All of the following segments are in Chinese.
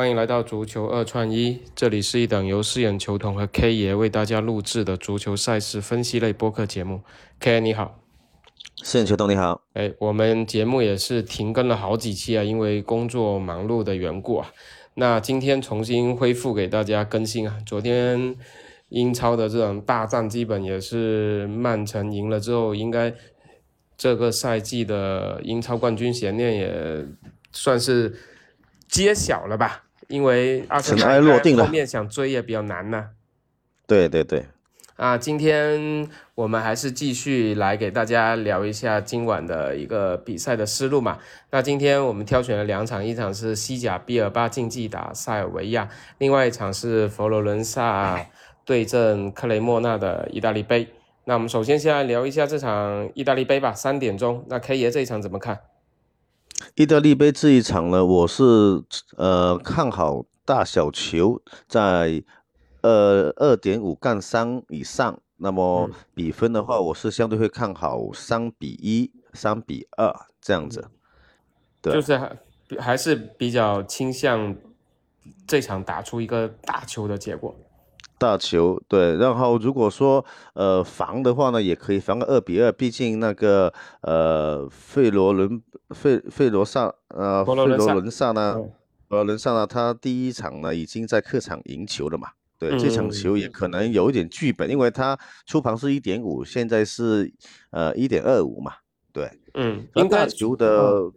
欢迎来到足球二串一，这里是一档由饰演球童和 K 爷为大家录制的足球赛事分析类播客节目。K 爷你好，饰演球童你好。哎，我们节目也是停更了好几期啊，因为工作忙碌的缘故啊。那今天重新恢复给大家更新啊。昨天英超的这种大战，基本也是曼城赢了之后，应该这个赛季的英超冠军悬念也算是。揭晓了吧？因为阿森纳落定了，后面想追也比较难呢。对对对，啊，今天我们还是继续来给大家聊一下今晚的一个比赛的思路嘛。那今天我们挑选了两场，一场是西甲毕尔巴竞技打塞尔维亚，另外一场是佛罗伦萨对阵克雷莫纳的意大利杯。那我们首先先来聊一下这场意大利杯吧，三点钟。那 K 爷这一场怎么看？意大利杯这一场呢，我是呃看好大小球在呃二点五杠三以上。那么比分的话，我是相对会看好三比一、三比二这样子。对，就是还还是比较倾向这场打出一个大球的结果。大球对，然后如果说呃防的话呢，也可以防个二比二，毕竟那个呃费罗伦费费罗萨呃费罗伦萨呢，费罗伦萨呢，他第一场呢已经在客场赢球了嘛，对，这场球也可能有一点剧本，因为他出盘是一点五，现在是呃一点二五嘛，对，嗯，大球的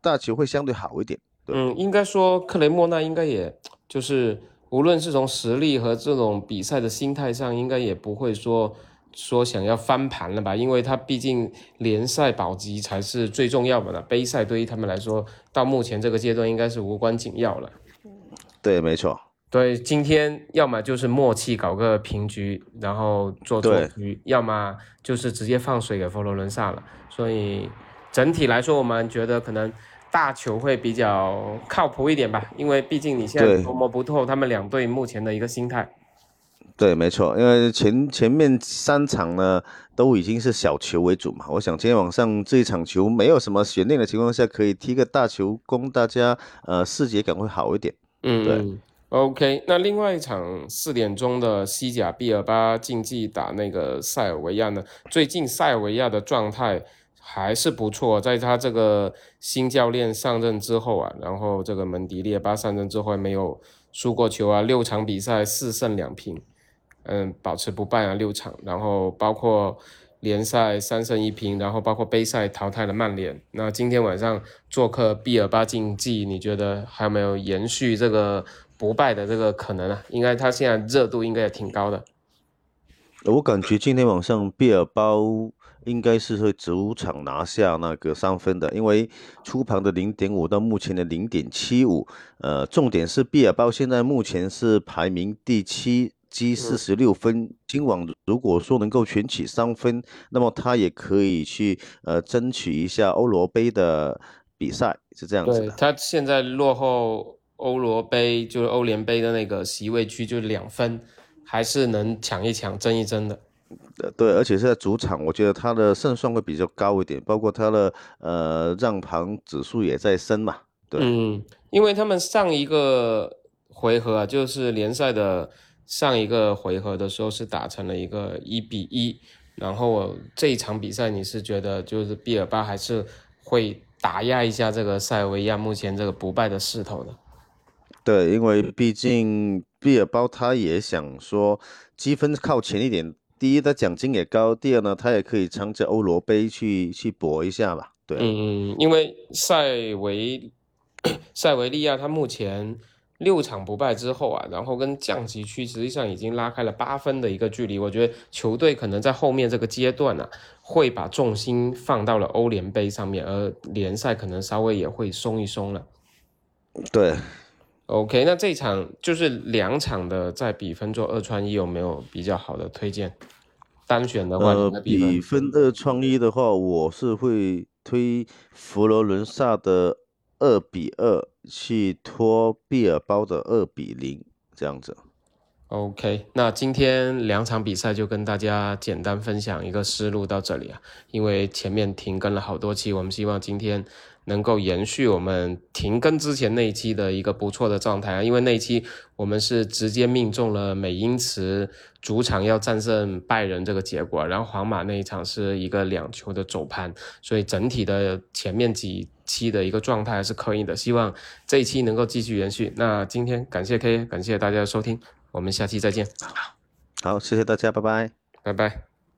大球会相对好一点，嗯，应该说克雷莫纳应该也就是。无论是从实力和这种比赛的心态上，应该也不会说说想要翻盘了吧？因为他毕竟联赛保级才是最重要的呢，杯赛对于他们来说，到目前这个阶段应该是无关紧要了。对，没错。对，今天要么就是默契搞个平局，然后做做局，要么就是直接放水给佛罗伦萨了。所以整体来说，我们觉得可能。大球会比较靠谱一点吧，因为毕竟你现在琢磨不透他们两队目前的一个心态。对，没错，因为前前面三场呢都已经是小球为主嘛，我想今天晚上这一场球没有什么悬念的情况下，可以踢个大球，供大家呃视觉感会好一点。嗯，对。OK，那另外一场四点钟的西甲毕尔巴竞技打那个塞尔维亚呢？最近塞尔维亚的状态。还是不错，在他这个新教练上任之后啊，然后这个门迪列巴上任之后没有输过球啊，六场比赛四胜两平，嗯，保持不败啊六场，然后包括联赛三胜一平，然后包括杯赛淘汰了曼联。那今天晚上做客毕尔巴竞技，你觉得还有没有延续这个不败的这个可能啊？应该他现在热度应该也挺高的。我感觉今天晚上毕尔巴。应该是会主场拿下那个三分的，因为初盘的零点五到目前的零点七五，呃，重点是毕尔包现在目前是排名第七，积四十六分。今晚如果说能够全取三分，那么他也可以去呃争取一下欧罗杯的比赛，是这样子的。他现在落后欧罗杯就是欧联杯的那个席位区就两分，还是能抢一抢、争一争的。对，而且是在主场，我觉得他的胜算会比较高一点，包括他的呃让盘指数也在升嘛。对，嗯，因为他们上一个回合啊，就是联赛的上一个回合的时候是打成了一个一比一，然后这一场比赛你是觉得就是毕尔巴还是会打压一下这个塞尔维亚目前这个不败的势头的？对，因为毕竟毕尔巴他也想说积分靠前一点。第一，他奖金也高；第二呢，他也可以乘着欧罗杯去去搏一下吧。对，嗯，因为塞维 塞维利亚他目前六场不败之后啊，然后跟降级区实际上已经拉开了八分的一个距离。我觉得球队可能在后面这个阶段呢，会把重心放到了欧联杯上面，而联赛可能稍微也会松一松了。对。OK，那这场就是两场的在比分做二穿一，有没有比较好的推荐？单选的话，呃，比分二穿一的话，我是会推佛罗伦萨的二比二去拖毕尔包的二比零这样子。OK，那今天两场比赛就跟大家简单分享一个思路到这里啊，因为前面停更了好多期，我们希望今天。能够延续我们停更之前那一期的一个不错的状态啊，因为那一期我们是直接命中了美因茨主场要战胜拜仁这个结果，然后皇马那一场是一个两球的走盘，所以整体的前面几期的一个状态还是可以的，希望这一期能够继续延续。那今天感谢 K，感谢大家的收听，我们下期再见，好，谢谢大家，拜拜。拜拜。